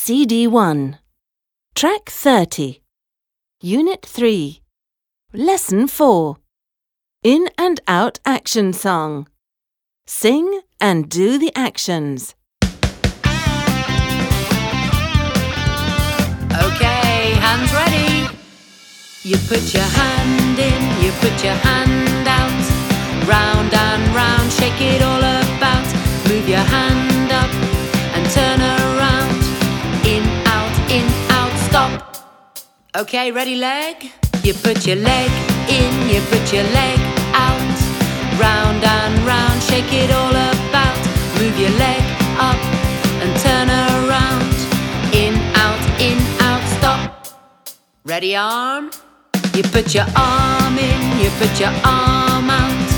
CD 1. Track 30. Unit 3. Lesson 4. In and out action song. Sing and do the actions. Okay, hands ready. You put your hand in, you put your hand out. Round Okay, ready, leg? You put your leg in, you put your leg out. Round and round, shake it all about. Move your leg up and turn around. In, out, in, out, stop. Ready, arm? You put your arm in, you put your arm out.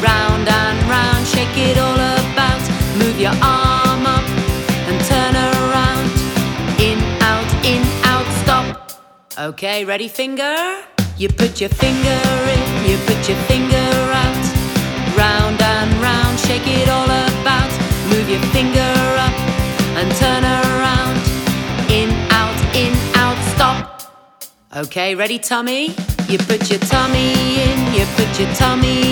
Round and round, shake it all about. Move your arm Okay, ready, finger? You put your finger in, you put your finger out. Round and round, shake it all about. Move your finger up and turn around. In, out, in, out, stop. Okay, ready, tummy? You put your tummy in, you put your tummy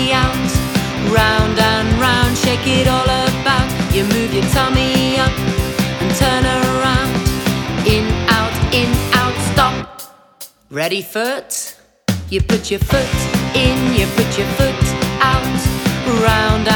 Ready, foot? You put your foot in, you put your foot out. Round.